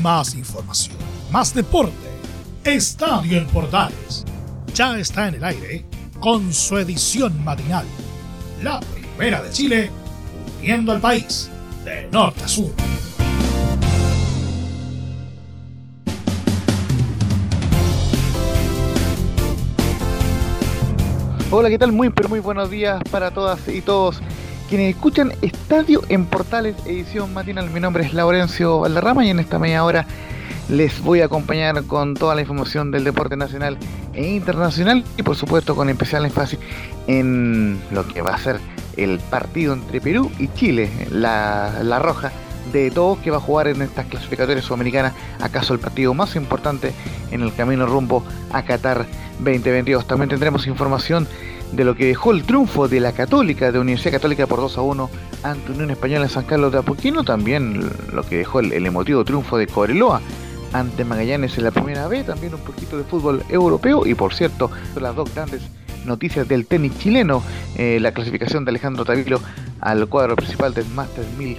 Más información, más deporte. Estadio en Portales. Ya está en el aire con su edición matinal. La primera de Chile, uniendo al país de norte a sur. Hola, ¿qué tal? Muy, pero muy buenos días para todas y todos quienes escuchan Estadio en Portales, edición matinal. Mi nombre es Laurencio Valderrama y en esta media hora les voy a acompañar con toda la información del deporte nacional e internacional y por supuesto con especial énfasis en lo que va a ser el partido entre Perú y Chile, la, la roja de todos que va a jugar en estas clasificatorias sudamericanas, acaso el partido más importante en el camino rumbo a Qatar 2022. También tendremos información de lo que dejó el triunfo de la Católica, de Universidad Católica por 2 a 1 ante Unión Española en San Carlos de Apoquino, también lo que dejó el, emotivo triunfo de Coreloa ante Magallanes en la primera B, también un poquito de fútbol europeo y por cierto, las dos grandes noticias del tenis chileno, eh, la clasificación de Alejandro Tavilo al cuadro principal del Masters 1000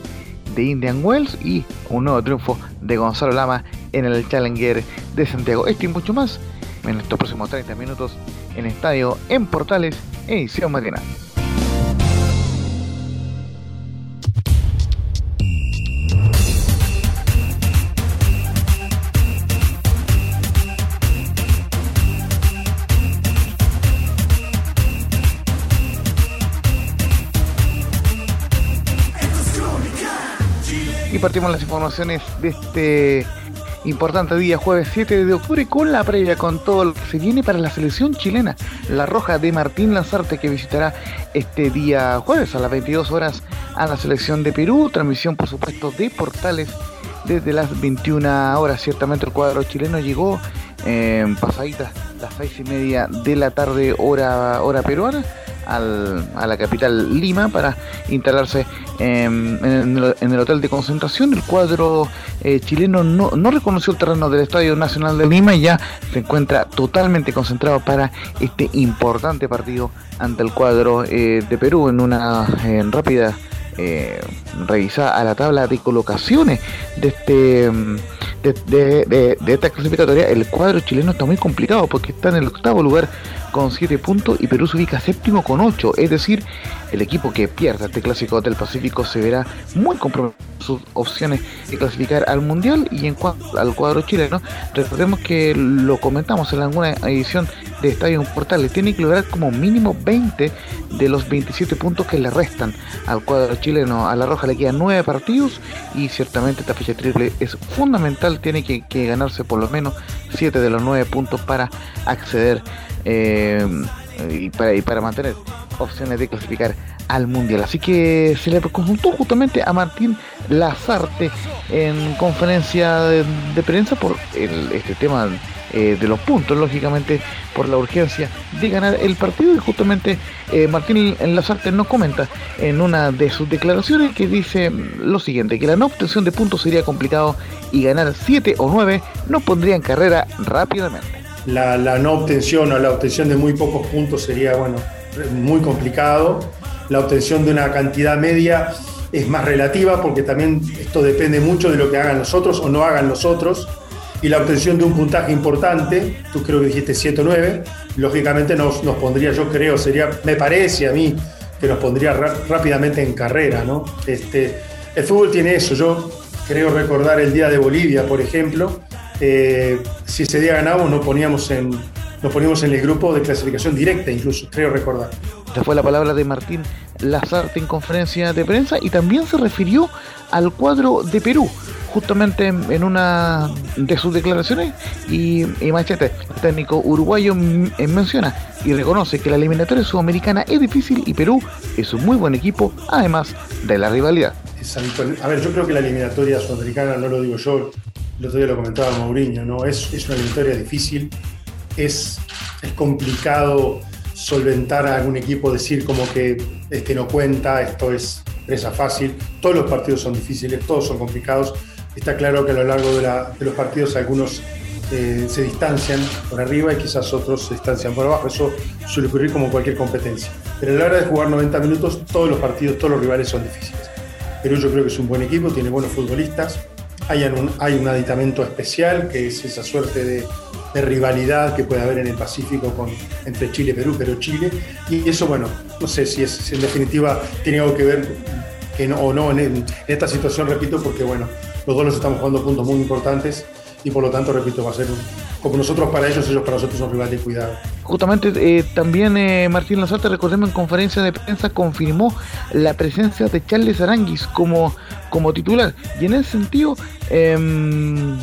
de Indian Wells y un nuevo triunfo de Gonzalo Lama en el Challenger de Santiago. Esto y mucho más en estos próximos 30 minutos en Estadio en Portales, edición matinal. Y partimos las informaciones de este Importante día, jueves 7 de octubre, con la previa, con todo lo que se viene para la selección chilena, la roja de Martín Lanzarte, que visitará este día jueves a las 22 horas a la selección de Perú. Transmisión, por supuesto, de portales desde las 21 horas. Ciertamente el cuadro chileno llegó en eh, pasaditas las 6 y media de la tarde, hora, hora peruana a la capital Lima para instalarse en, el, hotel de concentración. El cuadro eh, chileno no, reconoció el terreno del Estadio Nacional de Lima y ya se encuentra totalmente concentrado para este importante partido ante el cuadro eh, de Perú en una rápida eh, revisada a la tabla de colocaciones de este de, esta clasificatoria el cuadro chileno está muy complicado porque está en el octavo lugar con 7 puntos y Perú se ubica séptimo con 8. Es decir, el equipo que pierda este clásico del Pacífico se verá muy comprometido sus opciones de clasificar al Mundial y en cuanto al cuadro chileno, recordemos que lo comentamos en alguna edición de Estadio Portales, tiene que lograr como mínimo 20 de los 27 puntos que le restan al cuadro chileno. A la Roja le quedan 9 partidos y ciertamente esta fecha triple es fundamental, tiene que, ganarse por lo menos 7 de los 9 puntos para acceder eh, y, para, y para mantener opciones de clasificar al mundial. Así que se le consultó justamente a Martín Lazarte en conferencia de, prensa por este tema eh, de los puntos, lógicamente por la urgencia de ganar el partido y justamente eh, Martín Lazarte nos comenta en una de sus declaraciones que dice lo siguiente, que la no obtención de puntos sería complicado y ganar 7 o 9 nos pondría en carrera rápidamente la, no obtención o la obtención de muy pocos puntos sería, bueno, muy complicado. La obtención de una cantidad media es más relativa porque también esto depende mucho de lo que hagan los otros o no hagan los otros. Y la obtención de un puntaje importante, tú creo que dijiste 7 o 9, lógicamente nos, nos pondría, yo creo, sería, me parece a mí, que nos pondría rápidamente en carrera, ¿no? Este, el fútbol tiene eso, yo creo recordar el día de Bolivia, por ejemplo, eh, si ese día ganábamos nos poníamos en, nos poníamos en el grupo de clasificación directa, incluso, creo recordar. Esta fue la palabra de Martín Lazarte en conferencia de prensa y también se refirió al cuadro de Perú, justamente en una de sus declaraciones y, Machete, el técnico uruguayo, eh, menciona y reconoce que la eliminatoria sudamericana es difícil y Perú es un muy buen equipo, además de la rivalidad. A ver, yo creo que la eliminatoria sudamericana, no lo digo yo, el otro día lo comentaba Mourinho, ¿no? Es, es una victoria difícil, es, es complicado solventar a algún equipo, decir como que este no cuenta, esto es presa fácil. Todos los partidos son difíciles, todos son complicados. Está claro que a lo largo de, los partidos algunos eh, se distancian por arriba y quizás otros se distancian por abajo. Eso suele ocurrir como cualquier competencia. Pero a la hora de jugar 90 minutos, todos los partidos, todos los rivales son difíciles. Perú yo creo que es un buen equipo, tiene buenos futbolistas, hay un, hay un aditamento especial que es esa suerte de, rivalidad que puede haber en el Pacífico con, entre Chile y Perú, pero Chile. Y eso, bueno, no sé si, es, en definitiva tiene algo que ver no, o no en, en, esta situación, repito, porque bueno, los dos nos estamos jugando puntos muy importantes y por lo tanto, repito, va a ser como nosotros para ellos, ellos para nosotros son rivales de cuidado. Justamente eh, también eh, Martín Lazarte, recordemos en conferencia de prensa, confirmó la presencia de Charles Aranguis como, como titular. Y en ese sentido, em,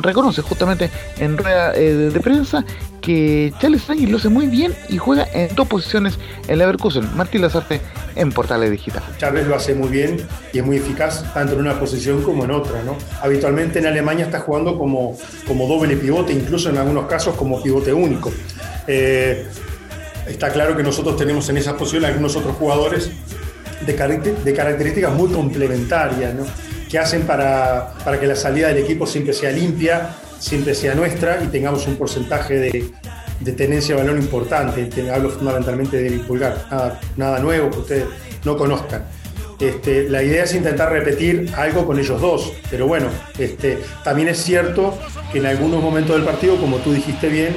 reconoce justamente en rueda eh, de prensa que Charles Aranguis lo hace muy bien y juega en dos posiciones en Leverkusen. Martín Lazarte en Portales Digital. Charles lo hace muy bien y es muy eficaz tanto en una posición como en otra. ¿no? Habitualmente en Alemania está jugando como, como doble pivote, incluso en algunos casos como pivote único. Eh, está claro que nosotros tenemos en esa posición algunos otros jugadores de, de características muy complementarias, que hacen para, para, que la salida del equipo siempre sea limpia, siempre sea nuestra y tengamos un porcentaje de, de tenencia de balón importante. Hablo fundamentalmente del pulgar, nada, nada nuevo que ustedes no conozcan. Este, la idea es intentar repetir algo con ellos dos, pero bueno, este, también es cierto que en algunos momentos del partido, como tú dijiste bien,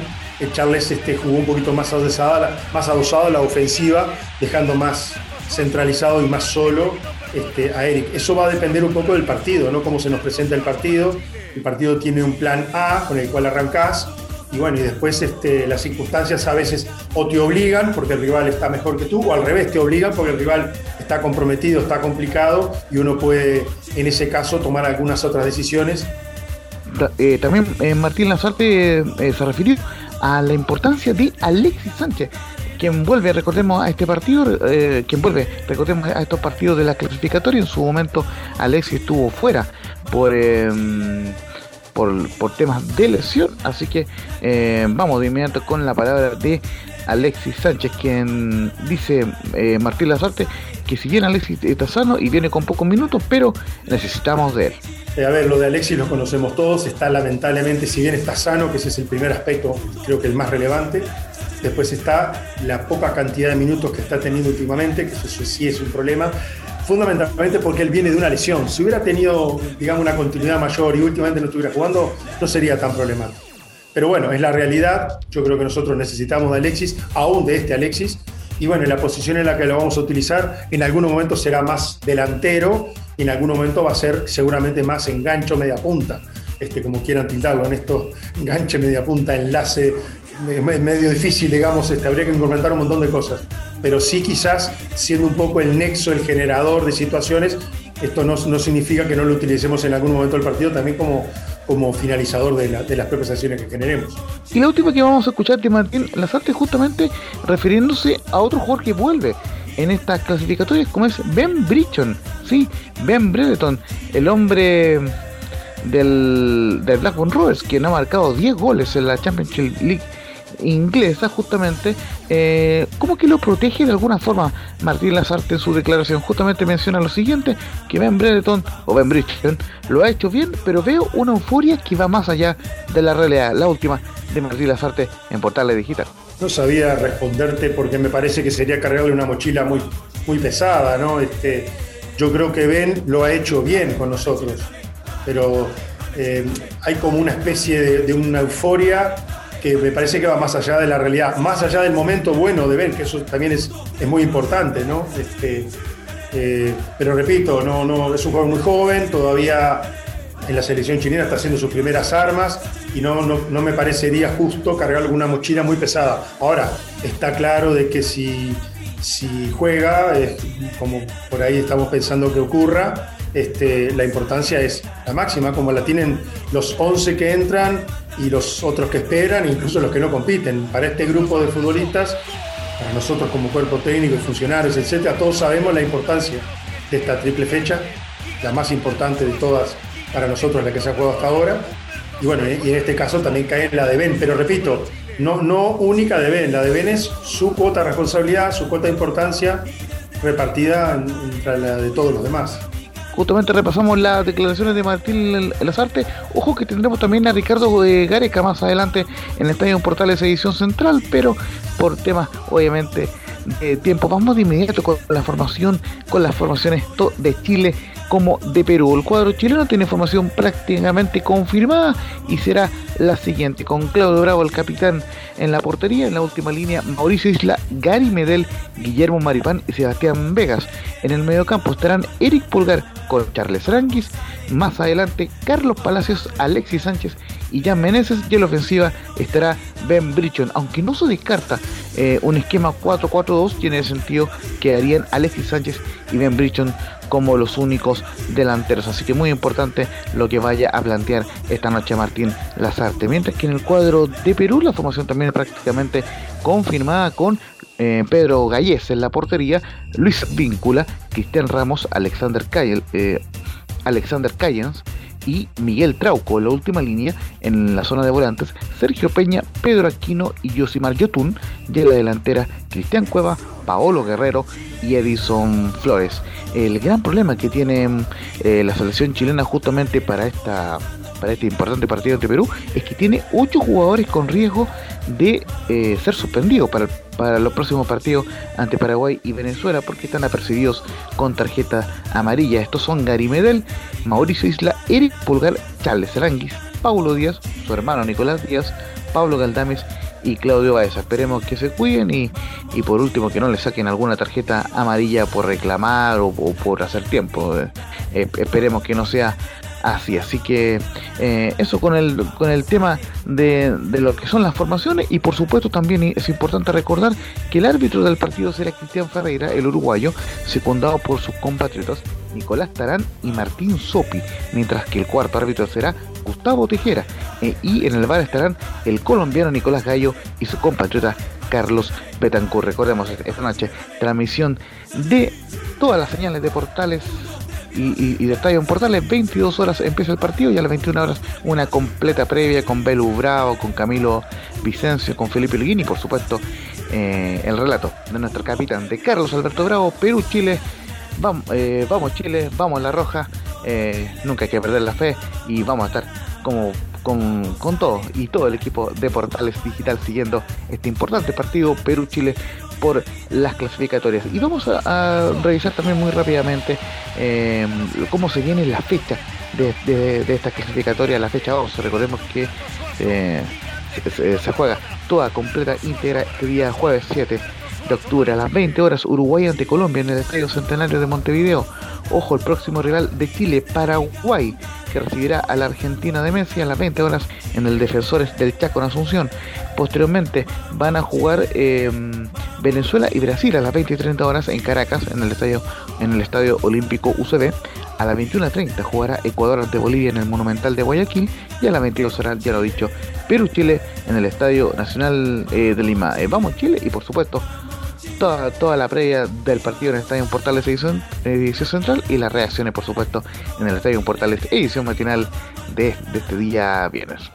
Charles este, jugó un poquito más adosada, más adosado la ofensiva, dejando más centralizado y más solo este, a Eric. Eso va a depender un poco del partido, ¿no? Cómo se nos presenta el partido. El partido tiene un plan A con el cual arrancás y bueno, y después este, las circunstancias a veces o te obligan porque el rival está mejor que tú, o al revés, te obligan porque el rival está comprometido, está complicado, y uno puede en ese caso tomar algunas otras decisiones. Eh, también eh, Martín Lazarte eh, se refirió a la importancia de Alexis Sánchez, quien vuelve, recordemos, a este partido, quien vuelve, recordemos, a estos partidos de la clasificatoria. En su momento, Alexis estuvo fuera por em, por, temas de lesión. Así que eh, vamos de inmediato con la palabra de Alexis Sánchez, quien dice eh, Martín Lazarte que si bien Alexis está sano y viene con pocos minutos, pero necesitamos de él. Eh, a ver, lo de Alexis lo conocemos todos, está lamentablemente, si bien está sano, que ese es el primer aspecto, creo que el más relevante, después está la poca cantidad de minutos que está teniendo últimamente, que eso sí es un problema, fundamentalmente porque él viene de una lesión. Si hubiera tenido, digamos, una continuidad mayor y últimamente no estuviera jugando, no sería tan problemático. Pero bueno, es la realidad. Yo creo que nosotros necesitamos de Alexis, aún de este Alexis. Y bueno, la posición en la que lo vamos a utilizar, en algunos momentos será más delantero y en algún momento va a ser seguramente más engancho media punta. Este, como quieran tildarlo en esto, enganche media punta, enlace, es medio difícil, digamos, este, habría que implementar un montón de cosas pero sí quizás siendo un poco el nexo, el generador de situaciones, esto no, significa que no lo utilicemos en algún momento del partido también como, como finalizador de, las propias acciones que generemos. Y la última que vamos a escuchar de Martín Lazarte justamente refiriéndose a otro jugador que vuelve en estas clasificatorias como es Ben Brichon, sí, Ben Brereton, el hombre del, del Blackburn Rovers, quien ha marcado 10 goles en la Championship League inglesa justamente, eh, como que lo protege de alguna forma Martín Lazarte en su declaración. Justamente menciona lo siguiente, que Ben Brereton o Ben Bridgeton lo ha hecho bien, pero veo una euforia que va más allá de la realidad. La última de Martín Lazarte en Portales Digital. No sabía responderte porque me parece que sería cargarle una mochila muy, muy pesada, ¿no? Este, yo creo que Ben lo ha hecho bien con nosotros, pero eh, hay como una especie de, de una euforia que me parece que va más allá de la realidad, más allá del momento bueno de ver, que eso también es, es muy importante, ¿no? Este, eh, pero repito, no, no, es un jugador muy joven, todavía en la selección chilena está haciendo sus primeras armas y no, no, me parecería justo cargar alguna mochila muy pesada. Ahora, está claro de que si, si juega, como por ahí estamos pensando que ocurra, este, la importancia es la máxima, como la tienen los 11 que entran y los otros que esperan, incluso los que no compiten. Para este grupo de futbolistas, para nosotros como cuerpo técnico y funcionarios, etcétera, todos sabemos la importancia de esta triple fecha, la más importante de todas para nosotros, la que se ha jugado hasta ahora. Y bueno, y en este caso también cae la de Ben, pero repito, no, no única de Ben, la de Ben es su cuota de responsabilidad, su cuota de importancia repartida entre la de todos los demás justamente repasamos las declaraciones de Martín Lazarte. Ojo que tendremos también a Ricardo Gareca más adelante en el Estadio Portales Edición Central, pero por temas, obviamente, de tiempo. Vamos de inmediato con la formación, con las formaciones de Chile como de Perú. El cuadro chileno tiene formación prácticamente confirmada y será la siguiente, con Claudio Bravo, el capitán en la portería, en la última línea Mauricio Isla, Gary Medel, Guillermo Maripán y Sebastián Vegas. En el mediocampo estarán Eric Pulgar con Charles Ranguis, más adelante Carlos Palacios, Alexis Sánchez y Jan Meneses y en la ofensiva estará Ben Brichon, aunque no se descarta eh, un esquema 4-4-2, tiene sentido que harían Alexis Sánchez y Ben Brichon como los únicos delanteros. Así que muy importante lo que vaya a plantear esta noche Martín Lazarte. Mientras que en el cuadro de Perú la formación también es prácticamente confirmada con eh, Pedro Gallés en la portería, Luis Víncula, Cristian Ramos, Alexander Cayel, eh, Alexander Cayens, y Miguel Trauco en la última línea en la zona de volantes, Sergio Peña, Pedro Aquino y Yosimar Yotun, y en la delantera Cristian Cueva, Paolo Guerrero y Edison Flores. El gran problema que tiene eh, la selección chilena justamente para esta para este importante partido ante Perú es que tiene 8 jugadores con riesgo de eh, ser suspendidos para, para los próximos partidos ante Paraguay y Venezuela porque están apercibidos con tarjeta amarilla. Estos son Gary Medel, Mauricio Isla, Eric Pulgar, Charles Aranguis, Paulo Díaz, su hermano Nicolás Díaz, Pablo Galdames y Claudio Baeza. Esperemos que se cuiden y, y, por último que no le saquen alguna tarjeta amarilla por reclamar o, por hacer tiempo. Eh, esperemos que no sea así. Así que eh, eso con el, con el tema de, de, lo que son las formaciones y por supuesto también es importante recordar que el árbitro del partido será Cristian Ferreira, el uruguayo, secundado por sus compatriotas Nicolás Tarán y Martín Sopi, mientras que el cuarto árbitro será Gustavo Tejera eh, y en el bar estarán el colombiano Nicolás Gallo y su compatriota Carlos Betancourt. Recordemos esta noche transmisión de todas las señales de portales y, y, de en Portales, 22 horas empieza el partido y a las 21 horas una completa previa con Belu Bravo, con Camilo Vicencio, con Felipe Liguini por supuesto eh, el relato de nuestro capitán de Carlos Alberto Bravo, Perú, Chile, vamos, eh, vamos Chile, vamos La Roja, eh, nunca hay que perder la fe y vamos a estar como con, con todo y todo el equipo de Portales Digital siguiendo este importante partido Perú-Chile por las clasificatorias. Y vamos a, revisar también muy rápidamente eh, cómo se viene la fecha de, de, esta clasificatoria, la fecha 11. Recordemos que eh, se, juega toda completa íntegra este día jueves 7 octubre a las 20 horas Uruguay ante Colombia en el Estadio Centenario de Montevideo. Ojo, el próximo rival de Chile, Paraguay, que recibirá a la Argentina de Messi a las 20 horas en el Defensores del Chaco en Asunción. Posteriormente van a jugar em, Venezuela y Brasil a las 20 y 30 horas en Caracas, en el estadio, en el estadio Olímpico UCB. A las 21.30 jugará Ecuador ante Bolivia en el Monumental de Guayaquil y a las 22 horas, ya lo dicho, Perú-Chile en el Estadio Nacional eh, de Lima. Eh, vamos Chile y por supuesto toda, toda la previa del partido en el Estadio Portales edición, edición central y las reacciones por supuesto en el Estadio Portales edición matinal de, de este día viernes.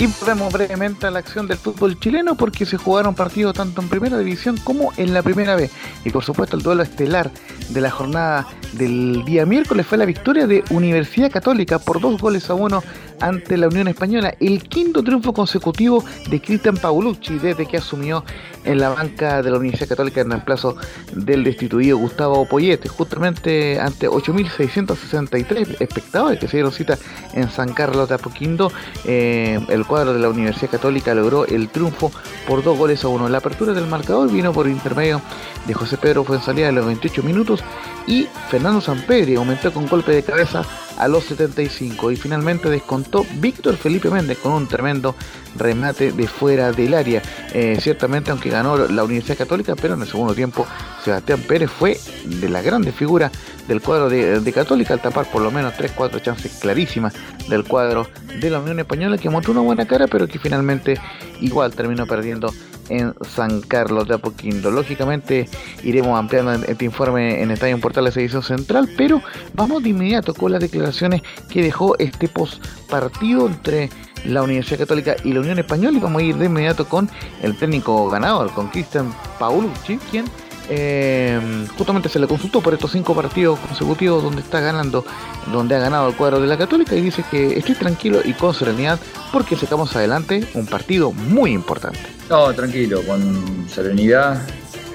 Y volvemos brevemente a la acción del fútbol chileno porque se jugaron partidos tanto en primera división como en la primera B. Y por supuesto el duelo estelar de la jornada del día miércoles fue la victoria de Universidad Católica por dos goles a uno ante la Unión Española, el quinto triunfo consecutivo de Cristian Paulucci desde que asumió en la banca de la Universidad Católica en reemplazo del destituido Gustavo Poyete, justamente ante 8.663 espectadores que se dieron cita en San Carlos de Apoquindo, eh, el cuadro de la Universidad Católica logró el triunfo por dos goles a uno. La apertura del marcador vino por intermedio de José Pedro Fuensalía en los 28 minutos y Fernando Sampedri aumentó con golpe de cabeza a los 75 y finalmente descontó Víctor Felipe Méndez con un tremendo remate de fuera del área. Eh, ciertamente aunque ganó la Universidad Católica, pero en el segundo tiempo Sebastián Pérez fue de la grandes figuras del cuadro de, de, Católica al tapar por lo menos 3-4 chances clarísimas del cuadro de la Unión Española que mostró una buena cara pero que finalmente igual terminó perdiendo en San Carlos de Apoquindo. Lógicamente iremos ampliando este informe en Estadio Portales Edición Central, pero vamos de inmediato con las declaraciones que dejó este post partido entre la Universidad Católica y la Unión Española y vamos a ir de inmediato con el técnico ganador, con Cristian Paulucci, quien eh, justamente se le consultó por estos cinco partidos consecutivos donde está ganando, donde ha ganado el cuadro de la Católica y dice que estoy tranquilo y con serenidad porque sacamos adelante un partido muy importante. No, tranquilo, con serenidad,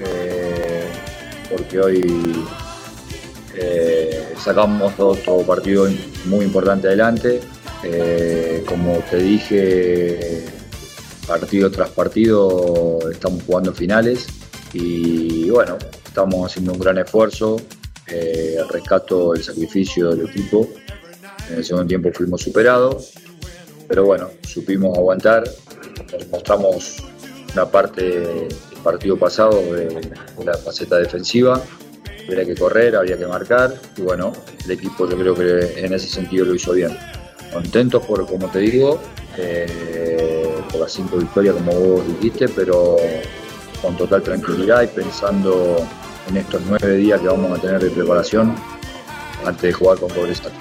eh, porque hoy eh, sacamos otro partido muy importante adelante. como te dije, partido tras partido estamos jugando finales y bueno, estamos haciendo un gran esfuerzo. Eh, rescato el sacrificio del equipo. En el segundo tiempo fuimos superados, pero bueno, supimos aguantar. Mostramos una parte del partido pasado de, la faceta defensiva. Había que correr, había que marcar y bueno, el equipo yo creo que en ese sentido lo hizo bien. Contentos por, como te digo, eh, por las cinco victorias como vos dijiste, pero con total tranquilidad y pensando en estos nueve días que vamos a tener de preparación antes de jugar con Cobresal.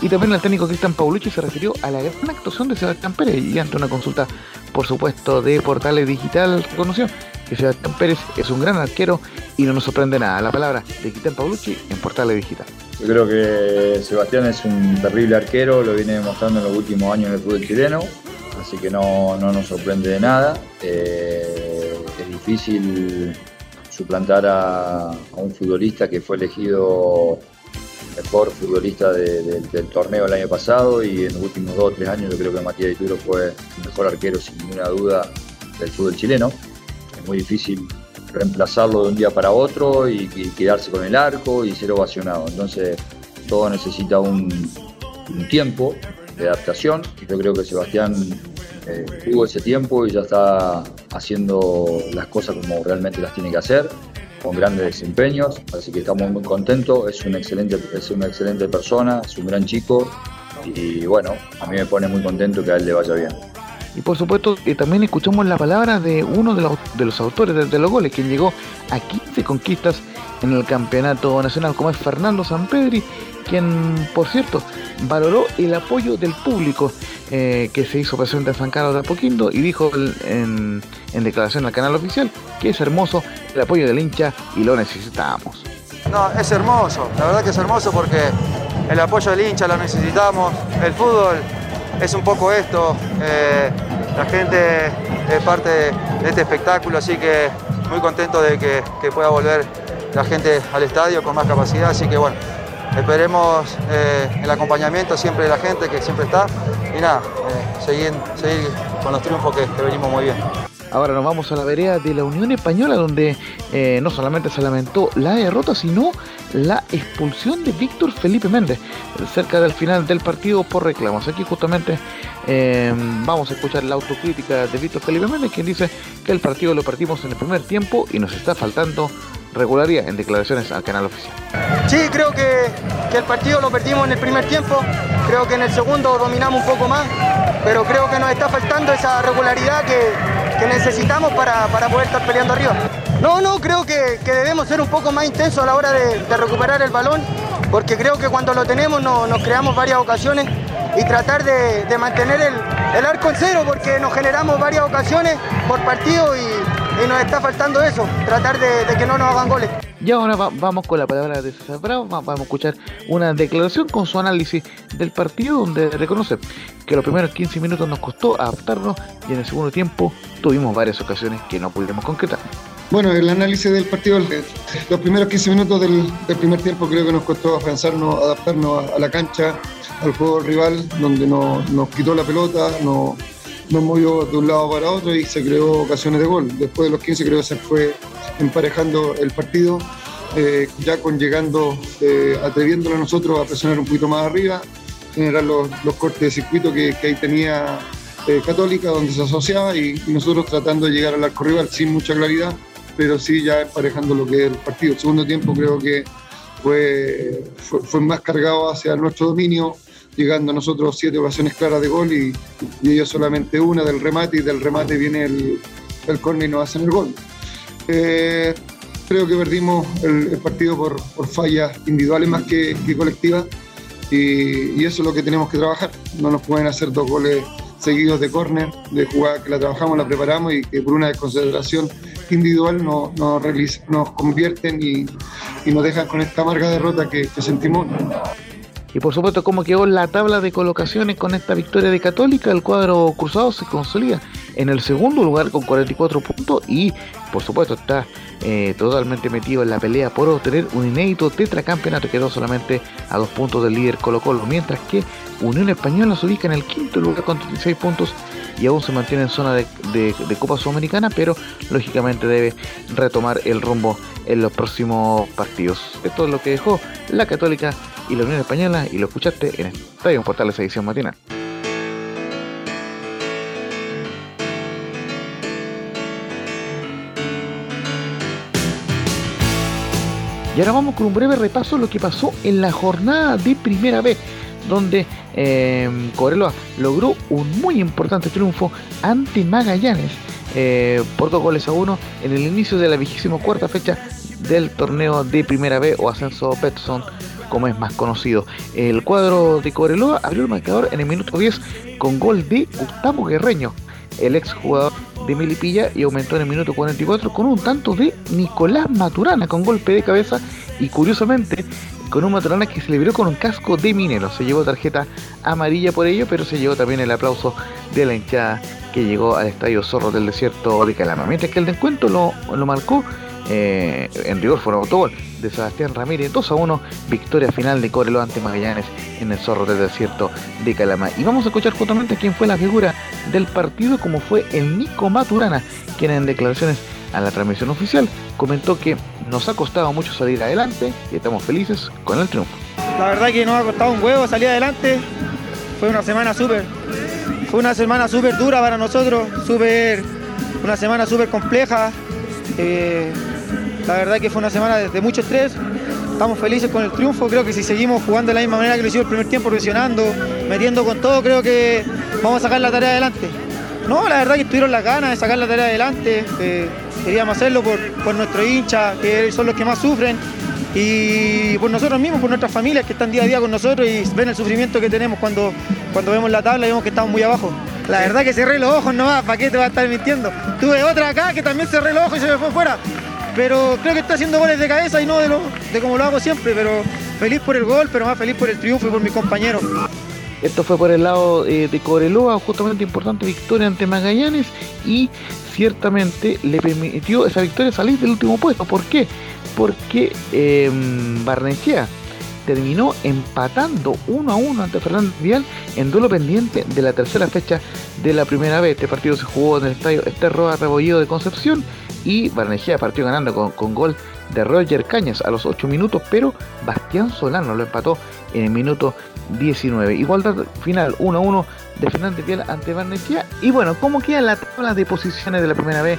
Y también el técnico Cristian Paulucci se refirió a la gran actuación de Sebastián Pérez y ante una consulta, por supuesto, de Portales Digital reconoció que Sebastián Pérez es un gran arquero y no nos sorprende nada. La palabra de Cristian Paulucci en Portales Digital. Yo creo que Sebastián es un terrible arquero, lo viene demostrando en los últimos años en el fútbol chileno, así que no, nos sorprende de nada. Eh, es difícil suplantar a, un futbolista que fue elegido mejor futbolista del torneo el año pasado y en los últimos dos o tres años yo creo que Matías Dituro fue el mejor arquero sin ninguna duda del fútbol chileno. Es muy difícil reemplazarlo de un día para otro y, quedarse con el arco y ser ovacionado. Entonces todo necesita un tiempo de adaptación. Yo creo que Sebastián eh, tuvo ese tiempo y ya está haciendo las cosas como realmente las tiene que hacer, con grandes desempeños, así que estamos muy contentos, es, un excelente, es una excelente persona, es un gran chico y bueno, a mí me pone muy contento que a él le vaya bien. Y por supuesto que también escuchamos la palabra de uno de los, de los autores de, los goles, quien llegó a 15 conquistas en el campeonato nacional, como es Fernando Sampedri, quien, por cierto, valoró el apoyo del público eh, que se hizo presente en San Carlos de Apoquindo y dijo en, declaración al canal oficial que es hermoso el apoyo del hincha y lo necesitamos. No, es hermoso, la verdad que es hermoso porque el apoyo del hincha lo necesitamos, el fútbol es un poco esto, eh, la gente es parte de este espectáculo, así que muy contento de que, que pueda volver la gente al estadio con más capacidad, así que bueno, esperemos eh, el acompañamiento siempre de la gente que siempre está y nada, eh, seguir, seguir, con los triunfos que, venimos muy bien. Ahora nos vamos a la vereda de la Unión Española, donde eh, no solamente se lamentó la derrota, sino la expulsión de Víctor Felipe Méndez cerca del final del partido por reclamos. Aquí justamente vamos a escuchar la autocrítica de Víctor Felipe Méndez, quien dice que el partido lo perdimos en el primer tiempo y nos está faltando regularidad en declaraciones al canal oficial. Sí, creo que, el partido lo perdimos en el primer tiempo, creo que en el segundo dominamos un poco más, pero creo que nos está faltando esa regularidad que, necesitamos para, poder estar peleando arriba. No, no, creo que, debemos ser un poco más intensos a la hora de, recuperar el balón, porque creo que cuando lo tenemos nos creamos varias ocasiones y tratar de, mantener el, el, arco en cero, porque nos generamos varias ocasiones por partido y nos está faltando eso, tratar de, que no nos hagan goles. Y ahora vamos con la palabra de César Bravo, vamos a escuchar una declaración con su análisis del partido donde reconoce que los primeros 15 minutos nos costó adaptarnos y en el segundo tiempo tuvimos varias ocasiones que no pudimos concretar. Bueno, el análisis del partido, los primeros 15 minutos del, primer tiempo creo que nos costó pensarnos, adaptarnos a, la cancha, al juego rival, donde nos quitó la pelota, nos nos movió de un lado para otro y se creó ocasiones de gol. Después de los 15 creo que se fue emparejando el partido, eh, ya con llegando, eh, atreviéndolo a nosotros a presionar un poquito más arriba, generar los, cortes de circuito que, ahí tenía eh, Católica, donde se asociaba, y, nosotros tratando de llegar al arco rival sin mucha claridad, pero sí ya emparejando lo que es el partido. El segundo tiempo creo que fue, fue más cargado hacia nuestro dominio, llegando a nosotros siete ocasiones claras de gol y, ellos solamente una del remate y del remate viene el, el córner y nos hacen el gol. Eh, creo que perdimos el, partido por, por, fallas individuales más que, colectivas y, eso es lo que tenemos que trabajar. No nos pueden hacer dos goles seguidos de córner, de jugada que la trabajamos, la preparamos y que por una desconcentración individual nos, nos, convierten y, nos dejan con esta amarga derrota que, que sentimos. Y por supuesto, cómo quedó la tabla de colocaciones con esta victoria de Católica, el cuadro cruzado se consolida en el segundo lugar con 44 puntos y por supuesto está eh, totalmente metido en la pelea por obtener un inédito tetracampeonato, quedó solamente a dos puntos del líder Colo Colo, mientras que Unión Española se ubica en el quinto lugar con 36 puntos y aún se mantiene en zona de, de Copa Sudamericana, pero lógicamente debe retomar el rumbo en los próximos partidos. Esto es lo que dejó la Católica y la Unión Española y lo escuchaste en Estadio Portales edición matinal. Y ahora vamos con un breve repaso de lo que pasó en la jornada de primera vez, donde eh, logró un muy importante triunfo ante Magallanes eh, por dos goles a uno en el inicio de la vigésima cuarta fecha del torneo de primera vez o ascenso Petson como es más conocido. El cuadro de Coreloa abrió el marcador en el minuto 10 con gol de Gustavo Guerreño, el ex jugador de Melipilla, y aumentó en el minuto 44 con un tanto de Nicolás Maturana con golpe de cabeza y curiosamente con un Maturana que se le con un casco de minero. Se llevó tarjeta amarilla por ello, pero se llevó también el aplauso de la hinchada que llegó al estadio Zorro del Desierto de Calama. Mientras que el descuento lo, lo marcó eh, en rigor fue un autogol de Sebastián Ramírez, 2 a 1, victoria final de Corelo ante Magallanes en el Zorro del Desierto de Calama. Y vamos a escuchar justamente quién fue la figura del partido, como fue el Nico Maturana, quien en declaraciones a la transmisión oficial comentó que nos ha costado mucho salir adelante y estamos felices con el triunfo. La verdad que nos ha costado un huevo salir adelante, fue una semana súper, fue una semana súper dura para nosotros, súper, una semana súper compleja. Eh, la verdad que fue una semana de, mucho estrés. Estamos felices con el triunfo. Creo que si seguimos jugando de la misma manera que lo hicimos el primer tiempo, presionando, metiendo con todo, creo que vamos a sacar la tarea adelante. No, la verdad que tuvieron las ganas de sacar la tarea adelante. Eh, queríamos hacerlo por, por nuestros hinchas, que son los que más sufren y por nosotros mismos, por nuestras familias que están día a día con nosotros y ven el sufrimiento que tenemos cuando, cuando vemos la tabla y vemos que estamos muy abajo. La verdad que cerré los ojos nomás, ¿para qué te va a estar mintiendo? Tuve otra acá que también cerré los ojos y se me fue fuera pero creo que está haciendo goles de cabeza y no de, lo, de como lo hago siempre, pero feliz por el gol, pero más feliz por el triunfo y por mis compañeros. Esto fue por el lado eh, de Coreloa, justamente importante victoria ante Magallanes y ciertamente le permitió esa victoria salir del último puesto. ¿Por qué? Porque eh, Barnechea terminó empatando 1 a 1 ante Fernández Vial en duelo pendiente de la tercera fecha de la primera vez. Este partido se jugó en el estadio Esterroa Rebollido de Concepción y Barnechea partió ganando con, gol de Roger Cañas a los 8 minutos, pero Bastián Solano lo empató en el minuto 19. Igualdad final 1 a 1 de Fernández Vial ante Barnechea. Y bueno, ¿cómo quedan las tablas de posiciones de la primera vez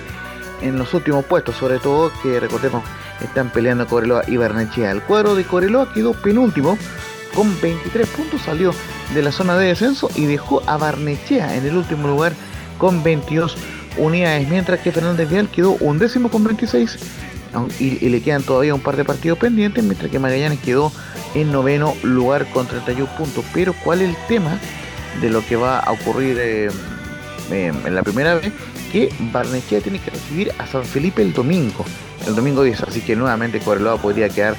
en los últimos puestos? Sobre todo que recordemos están peleando Coreloa y Barnechea. El cuadro de Coreloa quedó penúltimo con 23 puntos, salió de la zona de descenso y dejó a Barnechea en el último lugar con 22 unidades, mientras que Fernández Vial quedó un décimo con 26 y, le quedan todavía un par de partidos pendientes, mientras que Magallanes quedó en noveno lugar con 31 puntos. Pero ¿cuál es el tema de lo que va a ocurrir eh, en la primera vez? Que Barnechea tiene que recibir a San Felipe el domingo, el domingo 10, así que nuevamente Correloa podría quedar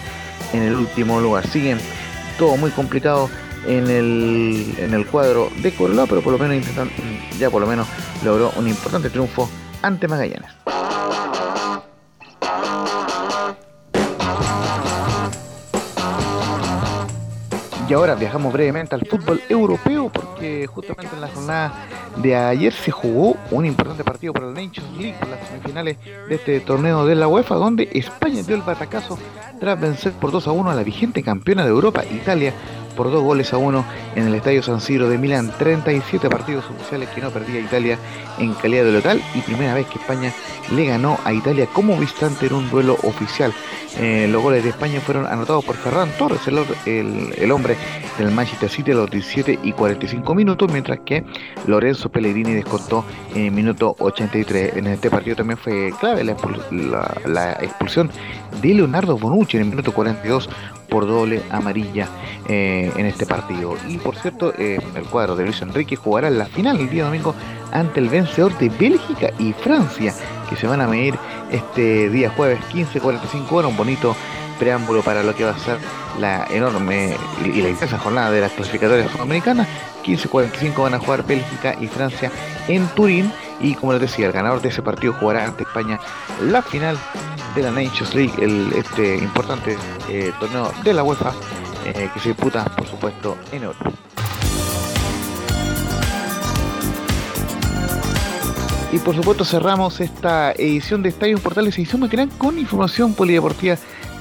en el último lugar. Siguen todo muy complicado en el, en el cuadro de Corloa, pero por lo menos intentan, ya por lo menos logró un importante triunfo ante Magallanes. Y ahora viajamos brevemente al fútbol europeo porque justamente en la jornada de ayer se jugó un importante partido por el Nations League, por las semifinales de este torneo de la UEFA, donde España dio el batacazo tras vencer por 2 a 1 a la vigente campeona de Europa, Italia, por dos goles a uno en el Estadio San Siro de Milán. 37 partidos oficiales que no perdía Italia en calidad de local y primera vez que España le ganó a Italia como visitante en un duelo oficial. Eh, los goles de España fueron anotados por Ferran Torres, el, hombre del Manchester City a los 17 y 45 minutos, mientras que Lorenzo Pellegrini descontó en el minuto 83. En este partido también fue clave la, expulsión de Leonardo Bonucci en el minuto 42 por doble amarilla eh, en este partido. Y por cierto, eh, el cuadro de Luis Enrique jugará la final el día domingo ante el vencedor de Bélgica y Francia que se van a medir este día jueves 15.45 horas, un bonito preámbulo para lo que va a ser la enorme y la intensa jornada de las clasificatorias sudamericanas. 15.45 van a jugar Bélgica y Francia en Turín y como les decía, el ganador de ese partido jugará ante España la final de la Nations League, el, este importante eh, torneo de la UEFA eh, que se disputa por supuesto en Europa. Y por supuesto cerramos esta edición de Estadio Portales edición matinal con información polideportiva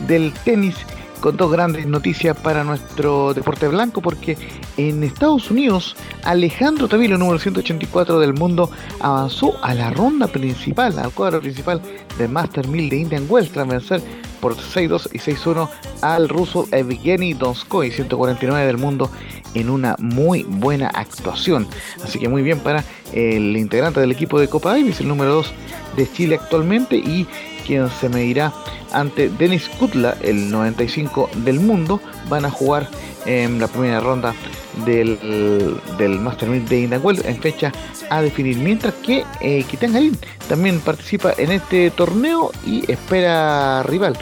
del tenis con dos grandes noticias para nuestro deporte blanco porque en Estados Unidos Alejandro Tavilo, número 184 del mundo, avanzó a la ronda principal, al cuadro principal del Master 1000 de Indian Wells tras vencer por 6-2 y 6-1 al ruso Evgeny Donskoy, 149 del mundo, en una muy buena actuación. Así que muy bien para el integrante del equipo de Copa Davis, el número 2 de Chile actualmente y quien se medirá ante Denis Kutla, el 95 del mundo. Van a jugar en la primera ronda del, del Master de Indahuel en fecha a definir. Mientras que eh, Garín también participa en este torneo y espera rival.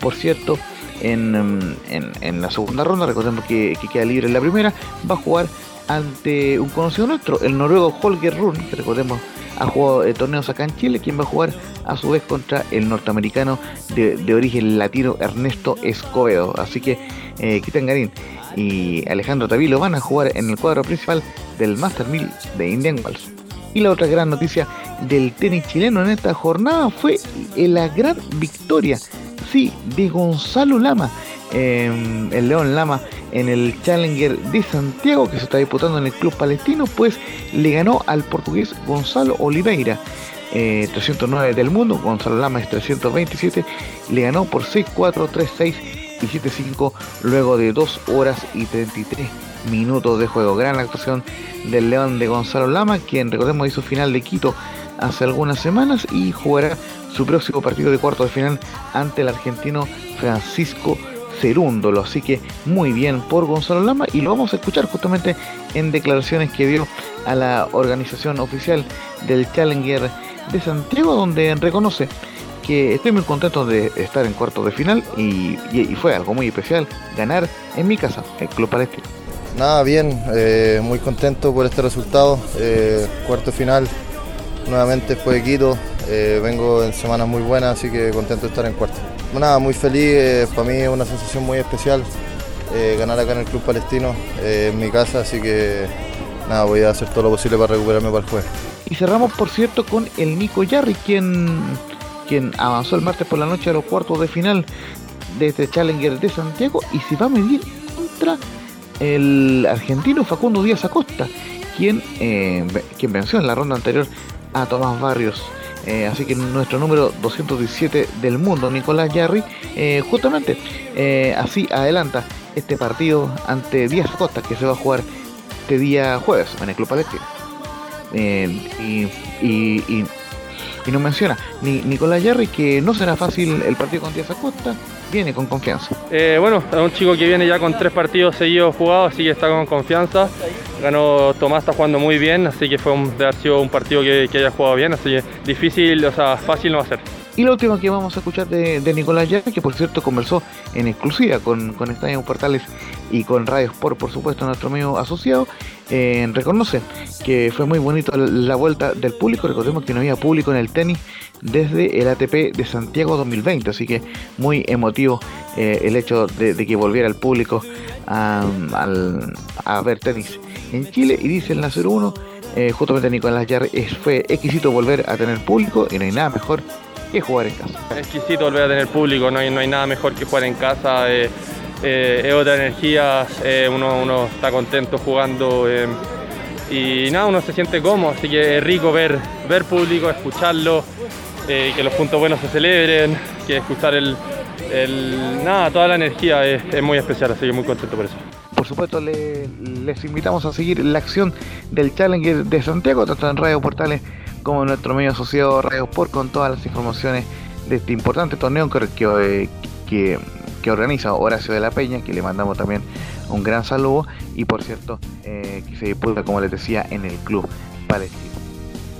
Por cierto, en, en, la segunda ronda, recordemos que, que, queda libre en la primera, va a jugar ante un conocido nuestro, el noruego Holger Run, que recordemos ha jugado eh, torneos acá en Chile, quien va a jugar a su vez contra el norteamericano de, origen latino Ernesto Escobedo. Así que eh, Garín y Alejandro Tavilo van a jugar en el cuadro principal del Master 1000 de Indian Wells. Y la otra gran noticia del tenis chileno en esta jornada fue la gran victoria, sí, de Gonzalo Lama, em, el León Lama en el Challenger de Santiago que se está disputando en el club palestino, pues le ganó al portugués Gonzalo Oliveira. 309 eh, del mundo, Gonzalo Lama es 327, le ganó por 6-4, 3-6 y 7-5 luego de 2 horas y 33 minutos de juego. Gran actuación del León de Gonzalo Lama, quien recordemos hizo final de Quito hace algunas semanas y jugará su próximo partido de cuarto de final ante el argentino Francisco Cerúndolo. Así que muy bien por Gonzalo Lama y lo vamos a escuchar justamente en declaraciones que dio a la organización oficial del Challenger de Santiago, donde reconoce que estoy muy contento de estar en cuarto de final y, fue algo muy especial ganar en mi casa, el Club Palestino. Nada, bien, eh, muy contento por este resultado. Eh, cuarto final, nuevamente fue Quito. Eh, vengo en semanas muy buenas, así que contento de estar en cuarto. Nada, muy feliz, para mí es una sensación muy especial ganar acá en el Club Palestino, en mi casa, así que nada, voy a hacer todo lo posible para recuperarme para el jueves. Y cerramos, por cierto, con el Nico Yarri, quien, quien avanzó el martes por la noche a los cuartos de final de este Challenger de Santiago y se va a medir contra el argentino Facundo Díaz Acosta, quien, eh, quien venció en la ronda anterior a Tomás Barrios. Eh, así que nuestro número 217 del mundo, Nicolás Yarri, eh, justamente así adelanta este partido ante Díaz Acosta que se va a jugar este día jueves en el Club Palestino. Eh, y, nos menciona ni, Nicolás Yarri que no será fácil el partido con Díaz Acosta, viene con confianza. Eh, bueno, es un chico que viene ya con tres partidos seguidos jugados, así que está con confianza. Ganó Tomás, está jugando muy bien, así que fue un, ha sido un partido que, que haya jugado bien, así que difícil, o sea, fácil no va a ser. Y lo último que vamos a escuchar de, Nicolás Yarri, que por cierto conversó en exclusiva con, con Estadio Portales y con Radio Sport, por supuesto, nuestro amigo asociado, eh, reconoce que fue muy bonito la vuelta del público. Recordemos que no había público en el tenis desde el ATP de Santiago 2020, así que muy emotivo eh, el hecho de, que volviera el público a, ver tenis en Chile. Y dice en la 01, eh, justamente Nicolás Yarri, fue exquisito volver a tener público y no hay nada mejor que jugar en casa. Es exquisito volver a tener público, no hay, no hay nada mejor que jugar en casa. Eh, eh, es otra energía, eh, uno, uno, está contento jugando y nada, uno se siente cómodo, así que es rico ver, ver público, escucharlo, que los puntos buenos se celebren, que escuchar el, nada, toda la energía es, muy especial, así que muy contento por eso. Por supuesto, les invitamos a seguir la acción del Challenger de Santiago, tanto en Radio Portales como nuestro medio asociado Radio Sport con todas las informaciones de este importante torneo que, organiza Horacio de la Peña, que le mandamos también un gran saludo y por cierto eh, que se disputa como les decía en el club palestino.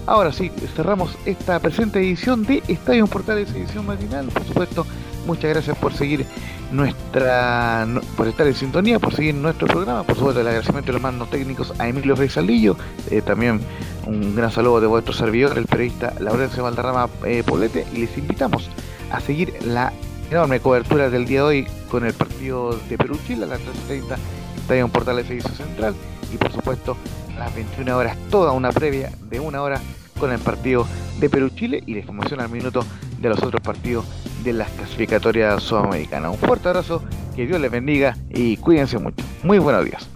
Ahora sí, cerramos esta presente edición de Estadio Portales, edición matinal. Por supuesto, muchas gracias por seguir nuestra, por estar en sintonía, por seguir nuestro programa. Por supuesto, el agradecimiento de los mandos técnicos a Emilio Freisaldillo. Eh, también un gran saludo de vuestro servidor, el periodista Laurencio Valderrama eh, Polete. Y les invitamos a seguir la enorme cobertura del día de hoy con el partido de Perú-Chile a las 13.30, Estadio Portales, edición central. Y por supuesto, las 21 horas, toda una previa de una hora con el partido de Perú-Chile y la información al minuto de los otros partidos de las clasificatorias sudamericanas. Un fuerte abrazo, que Dios les bendiga y cuídense mucho. Muy buenos días.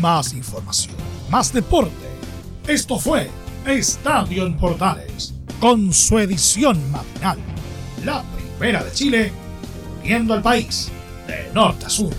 Más información, más deporte. Esto fue Estadio en Portales, con su edición matinal. La de Chile, viendo al país de norte a sur.